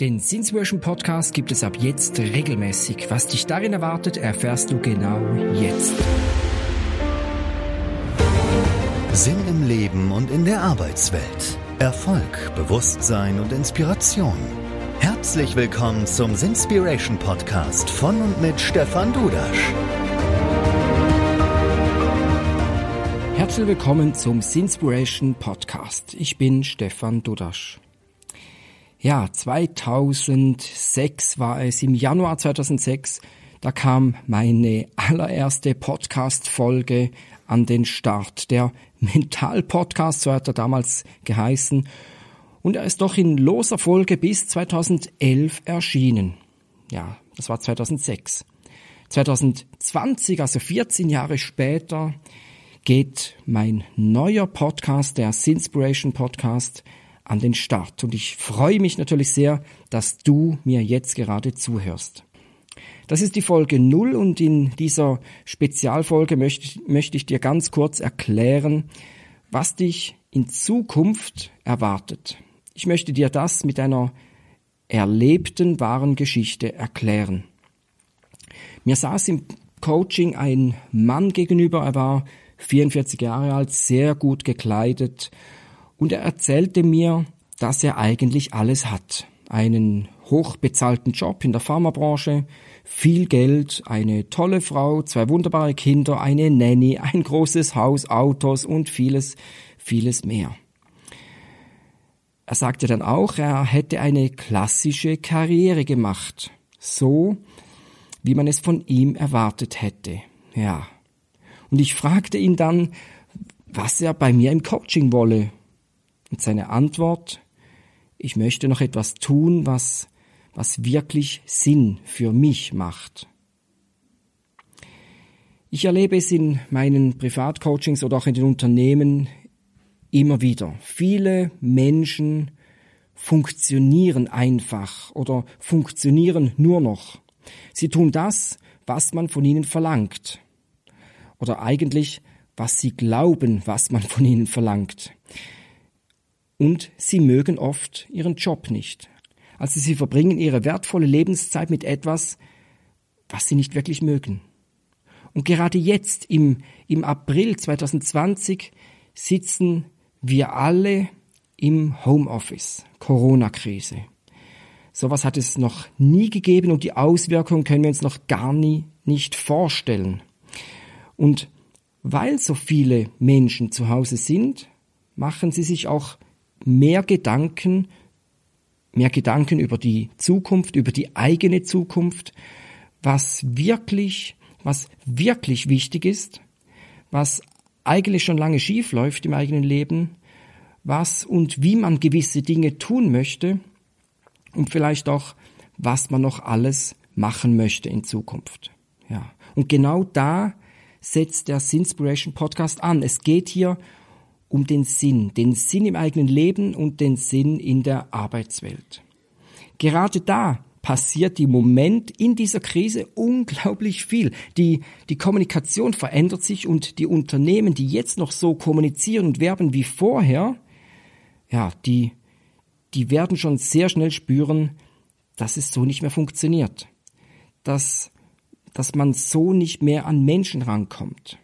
Den Sinspiration Podcast gibt es ab jetzt regelmäßig. Was dich darin erwartet, erfährst du genau jetzt. Sinn im Leben und in der Arbeitswelt. Erfolg, Bewusstsein und Inspiration. Herzlich willkommen zum Sinspiration Podcast von und mit Stefan Dudasch. Herzlich willkommen zum Sinspiration Podcast. Ich bin Stefan Dudasch. Ja, 2006 war es, im Januar 2006, da kam meine allererste Podcast-Folge an den Start. Der Mental-Podcast, so hat er damals geheißen. Und er ist doch in loser Folge bis 2011 erschienen. Ja, das war 2006. 2020, also 14 Jahre später, geht mein neuer Podcast, der Sinspiration Podcast, an den Start. Und ich freue mich natürlich sehr, dass du mir jetzt gerade zuhörst. Das ist die Folge 0 und in dieser Spezialfolge möchte, möchte ich dir ganz kurz erklären, was dich in Zukunft erwartet. Ich möchte dir das mit einer erlebten wahren Geschichte erklären. Mir saß im Coaching ein Mann gegenüber, er war 44 Jahre alt, sehr gut gekleidet und er erzählte mir, dass er eigentlich alles hat. Einen hochbezahlten Job in der Pharmabranche, viel Geld, eine tolle Frau, zwei wunderbare Kinder, eine Nanny, ein großes Haus, Autos und vieles, vieles mehr. Er sagte dann auch, er hätte eine klassische Karriere gemacht, so wie man es von ihm erwartet hätte. Ja. Und ich fragte ihn dann, was er bei mir im Coaching wolle. Und seine Antwort, ich möchte noch etwas tun, was, was wirklich Sinn für mich macht. Ich erlebe es in meinen Privatcoachings oder auch in den Unternehmen immer wieder. Viele Menschen funktionieren einfach oder funktionieren nur noch. Sie tun das, was man von ihnen verlangt. Oder eigentlich, was sie glauben, was man von ihnen verlangt und sie mögen oft ihren Job nicht. Also sie verbringen ihre wertvolle Lebenszeit mit etwas, was sie nicht wirklich mögen. Und gerade jetzt, im, im April 2020, sitzen wir alle im Homeoffice, Corona-Krise. Sowas hat es noch nie gegeben und die Auswirkungen können wir uns noch gar nie nicht vorstellen. Und weil so viele Menschen zu Hause sind, machen sie sich auch mehr Gedanken, mehr Gedanken über die Zukunft, über die eigene Zukunft, was wirklich, was wirklich wichtig ist, was eigentlich schon lange schief läuft im eigenen Leben, was und wie man gewisse Dinge tun möchte und vielleicht auch, was man noch alles machen möchte in Zukunft. Ja. Und genau da setzt der Sinspiration Podcast an. Es geht hier um den Sinn, den Sinn im eigenen Leben und den Sinn in der Arbeitswelt. Gerade da passiert im Moment in dieser Krise unglaublich viel. Die, die Kommunikation verändert sich und die Unternehmen, die jetzt noch so kommunizieren und werben wie vorher, ja, die, die werden schon sehr schnell spüren, dass es so nicht mehr funktioniert. Dass, dass man so nicht mehr an Menschen rankommt.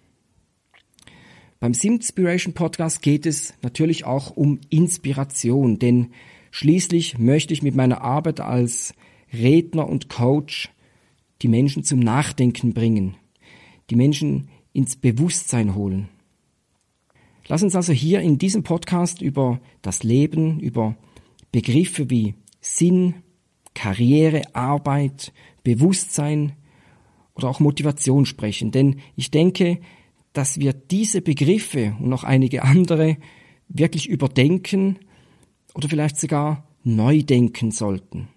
Beim Simspiration Podcast geht es natürlich auch um Inspiration, denn schließlich möchte ich mit meiner Arbeit als Redner und Coach die Menschen zum Nachdenken bringen, die Menschen ins Bewusstsein holen. Lass uns also hier in diesem Podcast über das Leben, über Begriffe wie Sinn, Karriere, Arbeit, Bewusstsein oder auch Motivation sprechen, denn ich denke, dass wir diese Begriffe und noch einige andere wirklich überdenken oder vielleicht sogar neu denken sollten.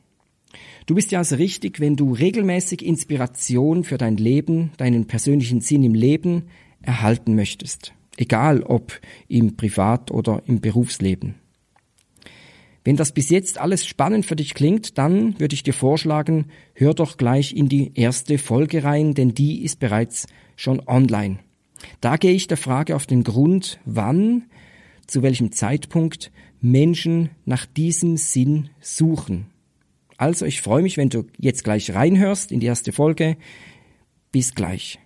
Du bist ja also richtig, wenn du regelmäßig Inspiration für dein Leben, deinen persönlichen Sinn im Leben erhalten möchtest. Egal ob im Privat- oder im Berufsleben. Wenn das bis jetzt alles spannend für dich klingt, dann würde ich dir vorschlagen, hör doch gleich in die erste Folge rein, denn die ist bereits schon online. Da gehe ich der Frage auf den Grund, wann, zu welchem Zeitpunkt Menschen nach diesem Sinn suchen. Also ich freue mich, wenn du jetzt gleich reinhörst in die erste Folge. Bis gleich.